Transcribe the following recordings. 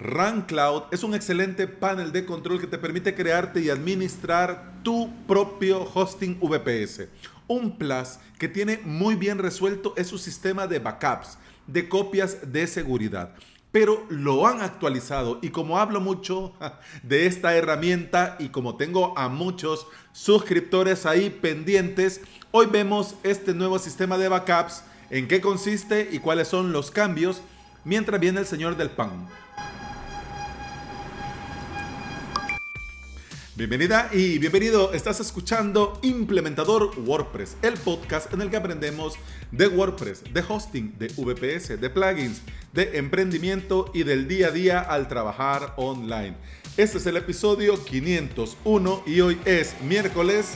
Run Cloud es un excelente panel de control que te permite crearte y administrar tu propio hosting VPS. Un plus que tiene muy bien resuelto es su sistema de backups, de copias de seguridad. Pero lo han actualizado y como hablo mucho de esta herramienta y como tengo a muchos suscriptores ahí pendientes, hoy vemos este nuevo sistema de backups, en qué consiste y cuáles son los cambios, mientras viene el señor del pan. Bienvenida y bienvenido. Estás escuchando Implementador WordPress, el podcast en el que aprendemos de WordPress, de hosting, de VPS, de plugins, de emprendimiento y del día a día al trabajar online. Este es el episodio 501 y hoy es miércoles.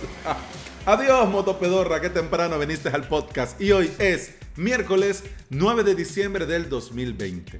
Adiós, Motopedorra, qué temprano viniste al podcast. Y hoy es miércoles 9 de diciembre del 2020.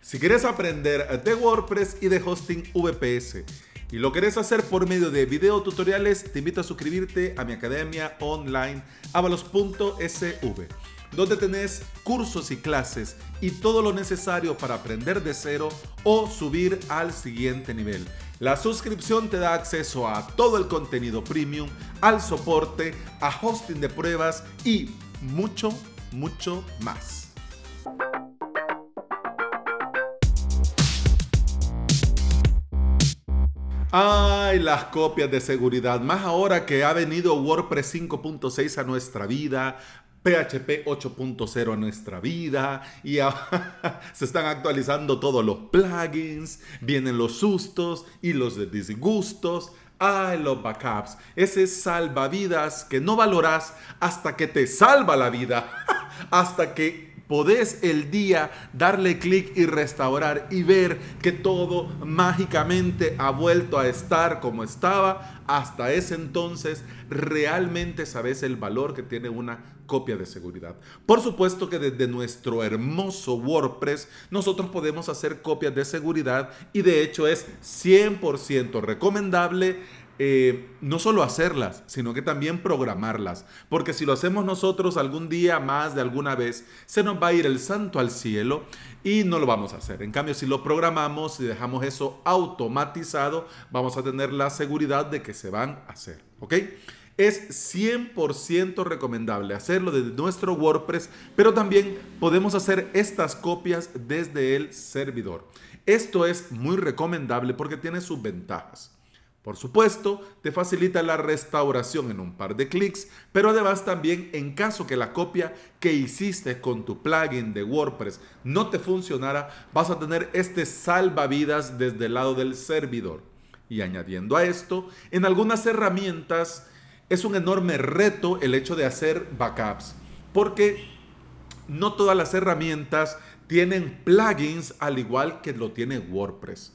Si quieres aprender de WordPress y de hosting VPS, y lo querés hacer por medio de video tutoriales, te invito a suscribirte a mi academia online avalos.sv, donde tenés cursos y clases y todo lo necesario para aprender de cero o subir al siguiente nivel. La suscripción te da acceso a todo el contenido premium, al soporte, a hosting de pruebas y mucho, mucho más. Ay, las copias de seguridad. Más ahora que ha venido WordPress 5.6 a nuestra vida, PHP 8.0 a nuestra vida y se están actualizando todos los plugins, vienen los sustos y los disgustos. Ay, los backups, ese salvavidas que no valoras hasta que te salva la vida, hasta que podés el día darle clic y restaurar y ver que todo mágicamente ha vuelto a estar como estaba, hasta ese entonces realmente sabes el valor que tiene una copia de seguridad. Por supuesto que desde nuestro hermoso WordPress nosotros podemos hacer copias de seguridad y de hecho es 100% recomendable eh, no solo hacerlas, sino que también programarlas. Porque si lo hacemos nosotros algún día más de alguna vez, se nos va a ir el santo al cielo y no lo vamos a hacer. En cambio, si lo programamos y dejamos eso automatizado, vamos a tener la seguridad de que se van a hacer. ¿Ok? Es 100% recomendable hacerlo desde nuestro WordPress, pero también podemos hacer estas copias desde el servidor. Esto es muy recomendable porque tiene sus ventajas. Por supuesto, te facilita la restauración en un par de clics, pero además también en caso que la copia que hiciste con tu plugin de WordPress no te funcionara, vas a tener este salvavidas desde el lado del servidor. Y añadiendo a esto, en algunas herramientas es un enorme reto el hecho de hacer backups, porque no todas las herramientas tienen plugins al igual que lo tiene WordPress.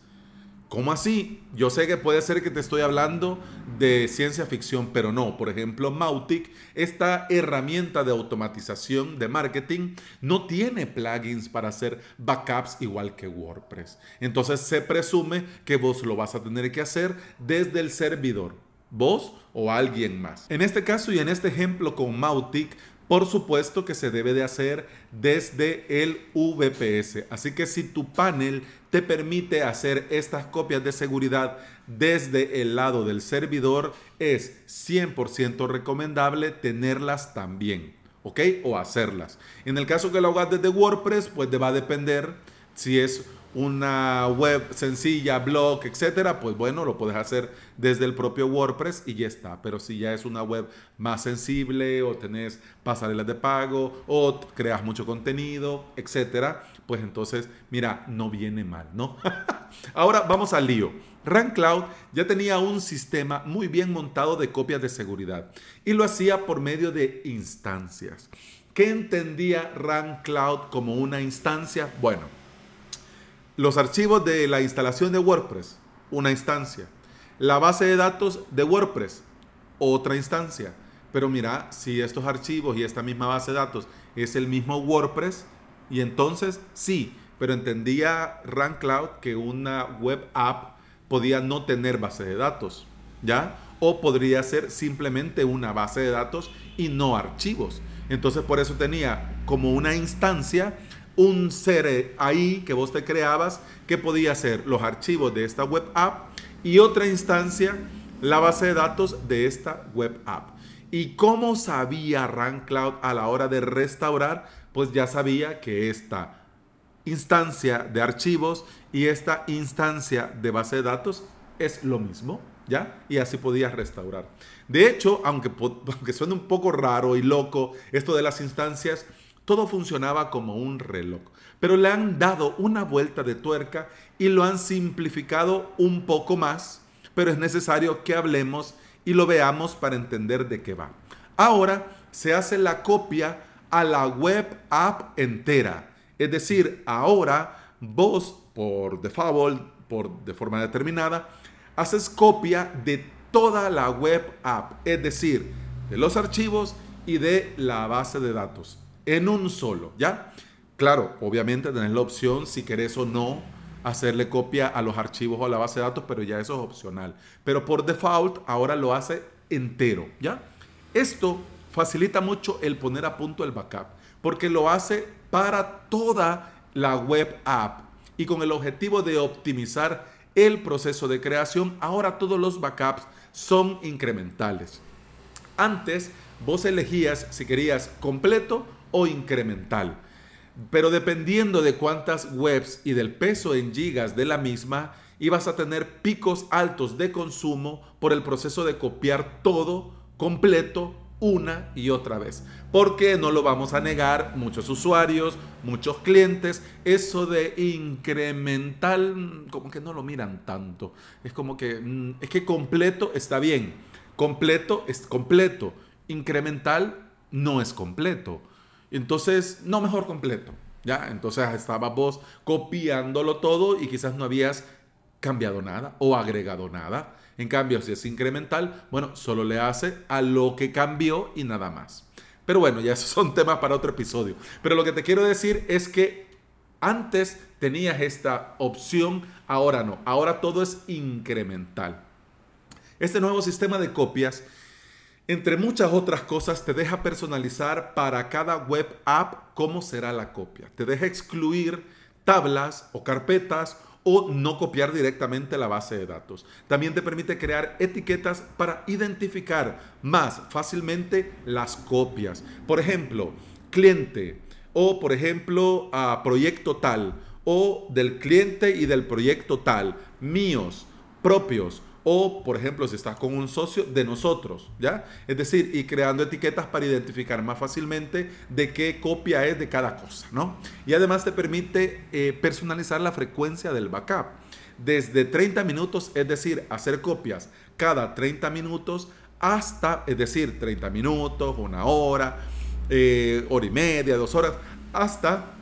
¿Cómo así? Yo sé que puede ser que te estoy hablando de ciencia ficción, pero no. Por ejemplo, Mautic, esta herramienta de automatización de marketing, no tiene plugins para hacer backups igual que WordPress. Entonces se presume que vos lo vas a tener que hacer desde el servidor. Vos o alguien más. En este caso y en este ejemplo con Mautic, por supuesto que se debe de hacer desde el VPS. Así que si tu panel te permite hacer estas copias de seguridad desde el lado del servidor, es 100% recomendable tenerlas también. ¿Ok? O hacerlas. En el caso que lo hagas desde WordPress, pues va a depender si es una web sencilla, blog, etcétera, pues bueno, lo puedes hacer desde el propio WordPress y ya está. Pero si ya es una web más sensible o tenés pasarelas de pago o creas mucho contenido, etcétera, pues entonces, mira, no viene mal, ¿no? Ahora vamos al lío. RunCloud ya tenía un sistema muy bien montado de copias de seguridad y lo hacía por medio de instancias. ¿Qué entendía RunCloud como una instancia? Bueno, los archivos de la instalación de WordPress, una instancia. La base de datos de WordPress, otra instancia. Pero mira, si estos archivos y esta misma base de datos es el mismo WordPress, y entonces sí, pero entendía RunCloud que una web app podía no tener base de datos, ¿ya? O podría ser simplemente una base de datos y no archivos. Entonces por eso tenía como una instancia un ser ahí que vos te creabas que podía ser los archivos de esta web app y otra instancia la base de datos de esta web app. ¿Y cómo sabía RunCloud a la hora de restaurar? Pues ya sabía que esta instancia de archivos y esta instancia de base de datos es lo mismo, ¿ya? Y así podía restaurar. De hecho, aunque, aunque suene un poco raro y loco esto de las instancias, todo funcionaba como un reloj. Pero le han dado una vuelta de tuerca y lo han simplificado un poco más, pero es necesario que hablemos y lo veamos para entender de qué va. Ahora se hace la copia a la web app entera. Es decir, ahora vos por default, por, de forma determinada, haces copia de toda la web app, es decir, de los archivos y de la base de datos en un solo, ¿ya? Claro, obviamente tenés la opción si querés o no hacerle copia a los archivos o a la base de datos, pero ya eso es opcional. Pero por default ahora lo hace entero, ¿ya? Esto facilita mucho el poner a punto el backup, porque lo hace para toda la web app y con el objetivo de optimizar el proceso de creación, ahora todos los backups son incrementales. Antes vos elegías si querías completo o incremental. Pero dependiendo de cuántas webs y del peso en gigas de la misma, ibas a tener picos altos de consumo por el proceso de copiar todo completo una y otra vez. Porque no lo vamos a negar, muchos usuarios, muchos clientes, eso de incremental, como que no lo miran tanto. Es como que, mm, es que completo está bien, completo es completo, incremental no es completo. Entonces, no mejor completo. ¿ya? Entonces estabas vos copiándolo todo y quizás no habías cambiado nada o agregado nada. En cambio, si es incremental, bueno, solo le hace a lo que cambió y nada más. Pero bueno, ya esos son temas para otro episodio. Pero lo que te quiero decir es que antes tenías esta opción, ahora no. Ahora todo es incremental. Este nuevo sistema de copias entre muchas otras cosas, te deja personalizar para cada web app cómo será la copia. Te deja excluir tablas o carpetas o no copiar directamente la base de datos. También te permite crear etiquetas para identificar más fácilmente las copias. Por ejemplo, cliente o por ejemplo a proyecto tal o del cliente y del proyecto tal, míos, propios o, por ejemplo, si estás con un socio de nosotros, ¿ya? Es decir, y creando etiquetas para identificar más fácilmente de qué copia es de cada cosa, ¿no? Y además te permite eh, personalizar la frecuencia del backup. Desde 30 minutos, es decir, hacer copias cada 30 minutos hasta, es decir, 30 minutos, una hora, eh, hora y media, dos horas, hasta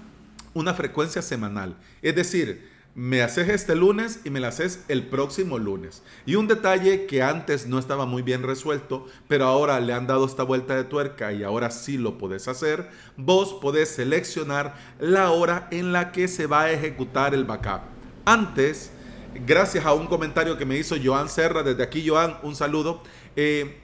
una frecuencia semanal. Es decir, me haces este lunes y me la haces el próximo lunes. Y un detalle que antes no estaba muy bien resuelto, pero ahora le han dado esta vuelta de tuerca y ahora sí lo podés hacer, vos podés seleccionar la hora en la que se va a ejecutar el backup. Antes, gracias a un comentario que me hizo Joan Serra, desde aquí Joan, un saludo, eh,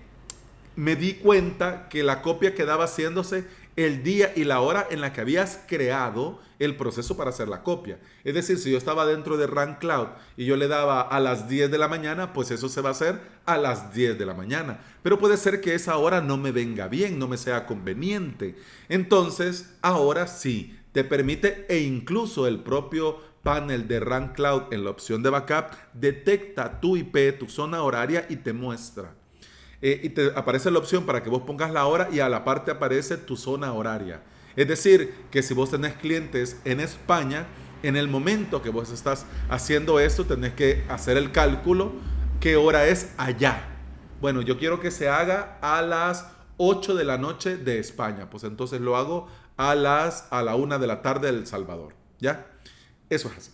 me di cuenta que la copia quedaba haciéndose el día y la hora en la que habías creado el proceso para hacer la copia. Es decir, si yo estaba dentro de Run Cloud y yo le daba a las 10 de la mañana, pues eso se va a hacer a las 10 de la mañana. Pero puede ser que esa hora no me venga bien, no me sea conveniente. Entonces, ahora sí, te permite e incluso el propio panel de Run Cloud en la opción de backup detecta tu IP, tu zona horaria y te muestra. Eh, y te aparece la opción para que vos pongas la hora y a la parte aparece tu zona horaria. Es decir, que si vos tenés clientes en España, en el momento que vos estás haciendo esto, tenés que hacer el cálculo qué hora es allá. Bueno, yo quiero que se haga a las 8 de la noche de España. Pues entonces lo hago a las a la 1 de la tarde del Salvador. ¿Ya? Eso es así.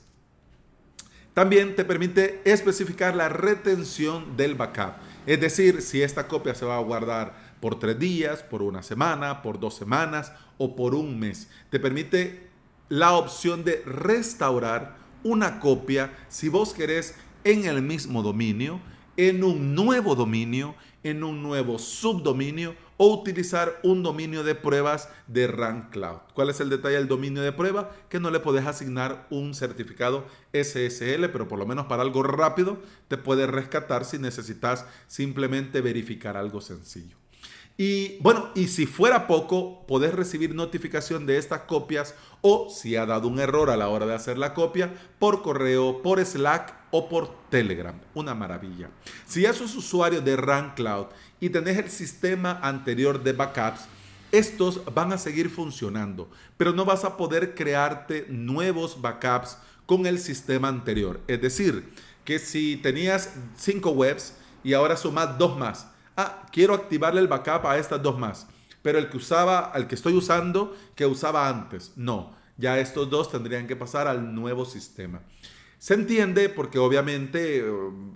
También te permite especificar la retención del backup. Es decir, si esta copia se va a guardar por tres días, por una semana, por dos semanas o por un mes. Te permite la opción de restaurar una copia si vos querés en el mismo dominio, en un nuevo dominio, en un nuevo subdominio o utilizar un dominio de pruebas de Rank Cloud. ¿Cuál es el detalle del dominio de prueba? Que no le puedes asignar un certificado SSL, pero por lo menos para algo rápido te puede rescatar si necesitas simplemente verificar algo sencillo. Y bueno, y si fuera poco, podés recibir notificación de estas copias o si ha dado un error a la hora de hacer la copia por correo, por Slack o por Telegram. Una maravilla. Si ya sos usuario de Run Cloud y tenés el sistema anterior de backups, estos van a seguir funcionando, pero no vas a poder crearte nuevos backups con el sistema anterior. Es decir, que si tenías cinco webs y ahora sumas dos más, ah, quiero activarle el backup a estas dos más, pero el que usaba, al que estoy usando, que usaba antes, no, ya estos dos tendrían que pasar al nuevo sistema. Se entiende porque obviamente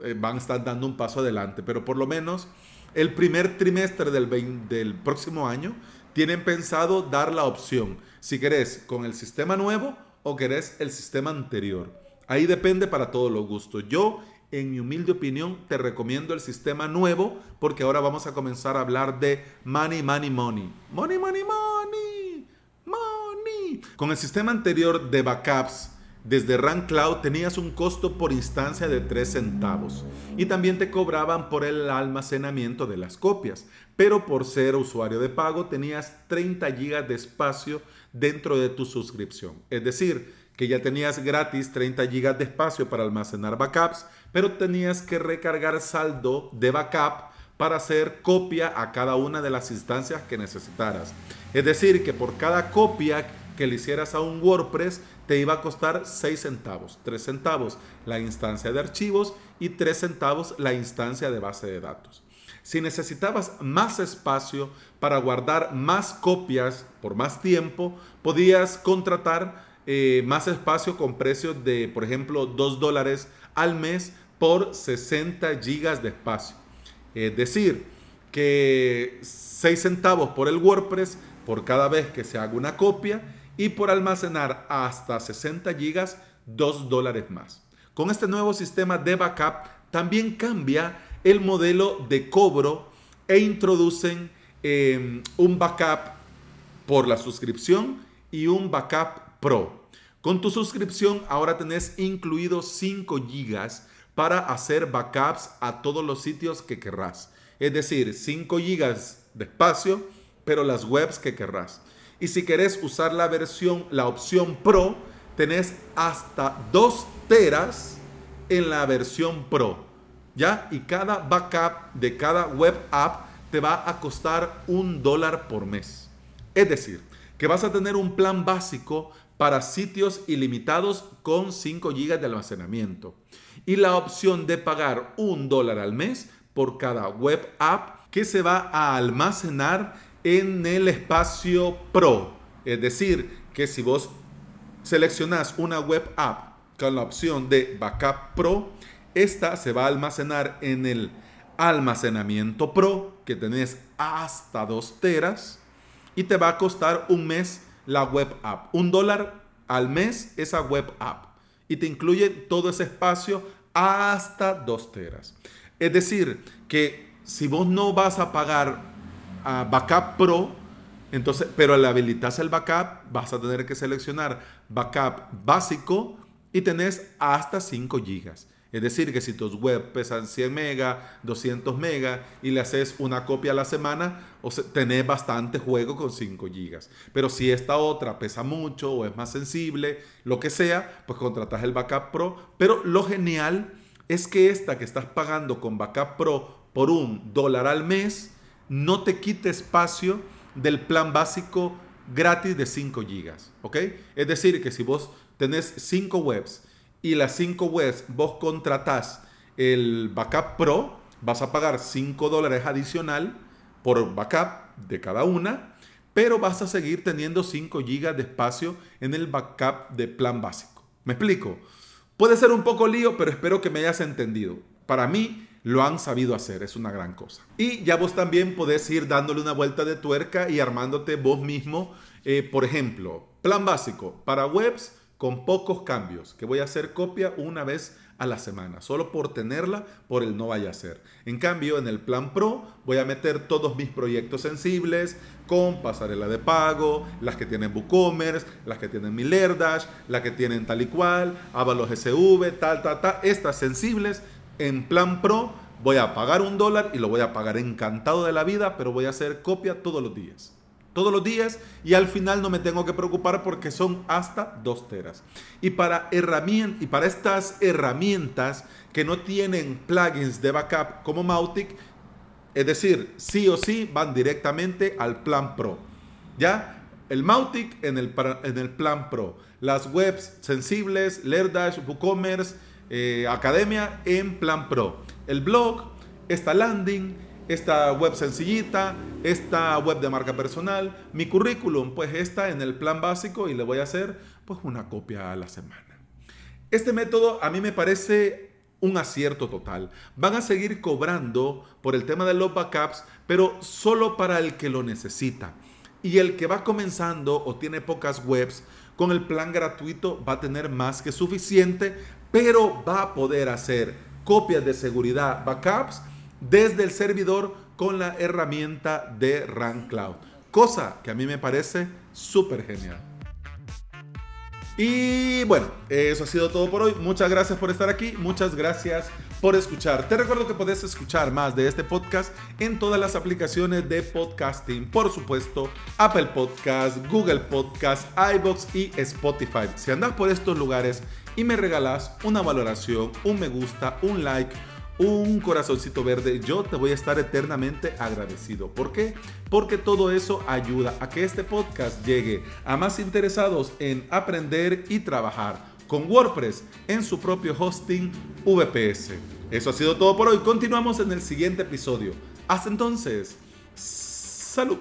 eh, van a estar dando un paso adelante, pero por lo menos el primer trimestre del, próximo año tienen pensado dar la opción si querés con el sistema nuevo o querés el sistema anterior. Ahí depende para todos los gustos. Yo, en mi humilde opinión, te recomiendo el sistema nuevo porque ahora vamos a comenzar a hablar de money, money, money. Money, money, money. Money. Con el sistema anterior de backups, desde Run Cloud tenías un costo por instancia de 3 centavos y también te cobraban por el almacenamiento de las copias, pero por ser usuario de pago tenías 30 GB de espacio dentro de tu suscripción. Es decir, que ya tenías gratis 30 GB de espacio para almacenar backups, pero tenías que recargar saldo de backup para hacer copia a cada una de las instancias que necesitaras. Es decir, que por cada copia que le hicieras a un WordPress te iba a costar 6 centavos. 3 centavos la instancia de archivos y 3 centavos la instancia de base de datos. Si necesitabas más espacio para guardar más copias por más tiempo, podías contratar eh, más espacio con precios de, por ejemplo, 2 dólares al mes por 60 gigas de espacio. Es decir, que 6 centavos por el WordPress por cada vez que se haga una copia y por almacenar hasta 60 gigas, 2 dólares más. Con este nuevo sistema de backup también cambia el modelo de cobro e introducen em, un backup por la suscripción y un backup pro. Con tu suscripción ahora tenés incluido 5 gigas para hacer backups a todos los sitios que querrás. Es decir, 5 gigas de espacio, pero las webs que querrás. Y si querés usar la versión, la opción Pro, tenés hasta 2 teras en la versión Pro. ¿Ya? Y cada backup de cada web app te va a costar un dólar por mes. Es decir, que vas a tener un plan básico para sitios ilimitados con 5 GB de almacenamiento. Y la opción de pagar un dólar al mes por cada web app que se va a almacenar en el espacio Pro. Es decir, que si vos seleccionás una web app con la opción de Backup Pro, esta se va a almacenar en el almacenamiento Pro, que tenés hasta 2 teras, y te va a costar un mes la web app. Un dólar al mes esa web app. Y te incluye todo ese espacio hasta 2 teras. Es decir, que si vos no vas a pagar Backup Pro, entonces, pero al habilitas el backup, vas a tener que seleccionar backup básico y tenés hasta 5 gigas. Es decir, que si tus web pesan 100 megas, 200 megas y le haces una copia a la semana, o tenés bastante juego con 5 gigas. Pero si esta otra pesa mucho o es más sensible, lo que sea, pues contratas el Backup Pro. Pero lo genial es que esta que estás pagando con Backup Pro por un dólar al mes, no te quite espacio del plan básico gratis de 5 gigas, ¿ok? Es decir, que si vos tenés 5 webs y las 5 webs vos contratás el Backup Pro, vas a pagar 5 dólares adicional por backup de cada una, pero vas a seguir teniendo 5 gigas de espacio en el backup de plan básico. ¿Me explico? Puede ser un poco lío, pero espero que me hayas entendido. Para mí, lo han sabido hacer, es una gran cosa. Y ya vos también podés ir dándole una vuelta de tuerca y armándote vos mismo, eh, por ejemplo, plan básico para webs, con pocos cambios, que voy a hacer copia una vez a la semana, solo por tenerla, por el no vaya a ser. En cambio, en el plan Pro voy a meter todos mis proyectos sensibles con pasarela de pago, las que tienen WooCommerce, las que tienen Milerdash, las que tienen tal y cual, Avalos SV, tal, tal, tal, estas sensibles en plan Pro voy a pagar un dólar y lo voy a pagar encantado de la vida, pero voy a hacer copia todos los días todos los días y al final no me tengo que preocupar porque son hasta 2 teras. Y para, y para estas herramientas que no tienen plugins de backup como Mautic, es decir, sí o sí van directamente al plan Pro. ¿Ya? El Mautic en el, en el plan Pro. Las webs sensibles, Lerdash, WooCommerce, eh, Academia en plan Pro. El blog, esta landing, esta web sencillita, esta web de marca personal, mi currículum, pues está en el plan básico y le voy a hacer pues una copia a la semana. Este método a mí me parece un acierto total. Van a seguir cobrando por el tema de los backups, pero solo para el que lo necesita. Y el que va comenzando o tiene pocas webs, con el plan gratuito va a tener más que suficiente, pero va a poder hacer copias de seguridad, backups, desde el servidor con la herramienta de Run Cloud. Cosa que a mí me parece súper genial. Y bueno, eso ha sido todo por hoy. Muchas gracias por estar aquí. Muchas gracias por escuchar. Te recuerdo que puedes escuchar más de este podcast en todas las aplicaciones de podcasting. Por supuesto, Apple Podcast, Google Podcast, iBox y Spotify. Si andas por estos lugares y me regalas una valoración, un me gusta, un like, un corazoncito verde, yo te voy a estar eternamente agradecido. ¿Por qué? Porque todo eso ayuda a que este podcast llegue a más interesados en aprender y trabajar con WordPress en su propio hosting VPS. Eso ha sido todo por hoy. Continuamos en el siguiente episodio. Hasta entonces, salud.